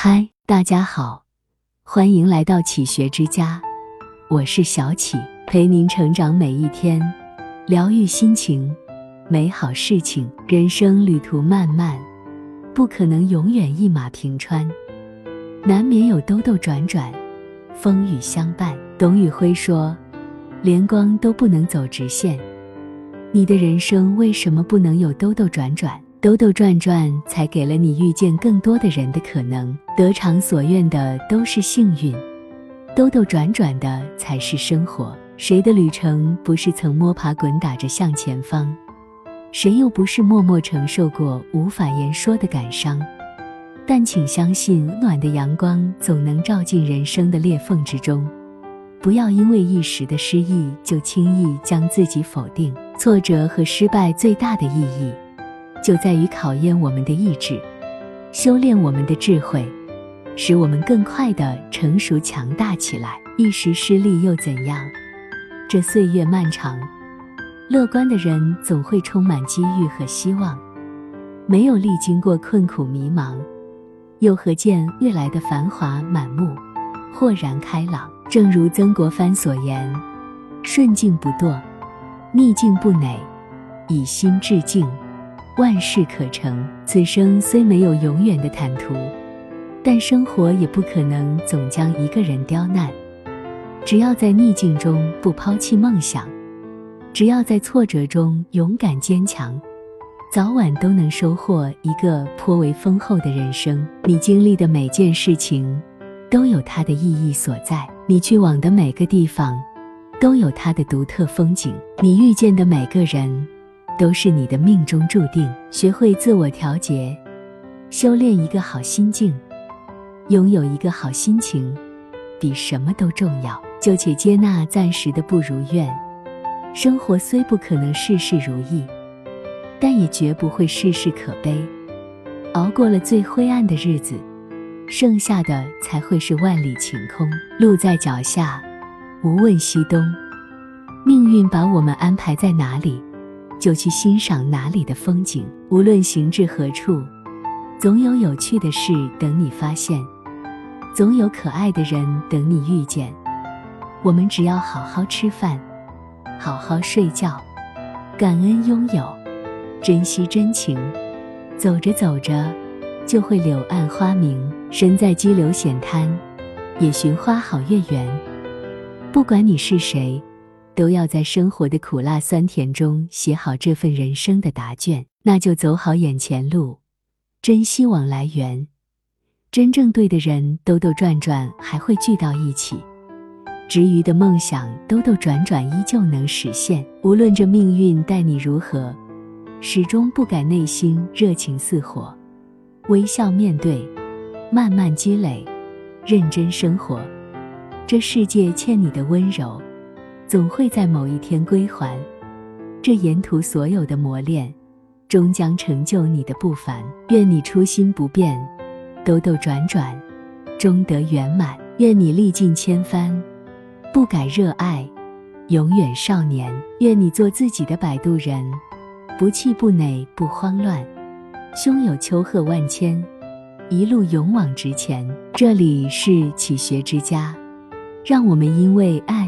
嗨，大家好，欢迎来到启学之家，我是小启，陪您成长每一天，疗愈心情，美好事情。人生旅途漫漫，不可能永远一马平川，难免有兜兜转转，风雨相伴。董宇辉说：“连光都不能走直线，你的人生为什么不能有兜兜转转？”兜兜转转，才给了你遇见更多的人的可能。得偿所愿的都是幸运，兜兜转转的才是生活。谁的旅程不是曾摸爬滚打着向前方？谁又不是默默承受过无法言说的感伤？但请相信，暖的阳光总能照进人生的裂缝之中。不要因为一时的失意就轻易将自己否定。挫折和失败最大的意义。就在于考验我们的意志，修炼我们的智慧，使我们更快的成熟强大起来。一时失利又怎样？这岁月漫长，乐观的人总会充满机遇和希望。没有历经过困苦迷茫，又何见未来的繁华满目、豁然开朗？正如曾国藩所言：“顺境不惰，逆境不馁，以心致敬。”万事可成。此生虽没有永远的坦途，但生活也不可能总将一个人刁难。只要在逆境中不抛弃梦想，只要在挫折中勇敢坚强，早晚都能收获一个颇为丰厚的人生。你经历的每件事情，都有它的意义所在；你去往的每个地方，都有它的独特风景；你遇见的每个人。都是你的命中注定。学会自我调节，修炼一个好心境，拥有一个好心情，比什么都重要。就且接纳暂时的不如愿。生活虽不可能事事如意，但也绝不会事事可悲。熬过了最灰暗的日子，剩下的才会是万里晴空。路在脚下，无问西东。命运把我们安排在哪里？就去欣赏哪里的风景，无论行至何处，总有有趣的事等你发现，总有可爱的人等你遇见。我们只要好好吃饭，好好睡觉，感恩拥有，珍惜真情。走着走着，就会柳暗花明。身在激流险滩，也寻花好月圆。不管你是谁。都要在生活的苦辣酸甜中写好这份人生的答卷，那就走好眼前路，珍惜往来缘。真正对的人，兜兜转转还会聚到一起；执余的梦想，兜兜转转依旧能实现。无论这命运待你如何，始终不改内心热情似火，微笑面对，慢慢积累，认真生活。这世界欠你的温柔。总会在某一天归还，这沿途所有的磨练，终将成就你的不凡。愿你初心不变，兜兜转转，终得圆满。愿你历尽千帆，不改热爱，永远少年。愿你做自己的摆渡人，不气不馁不慌乱，胸有丘壑万千，一路勇往直前。这里是启学之家。让我们因为爱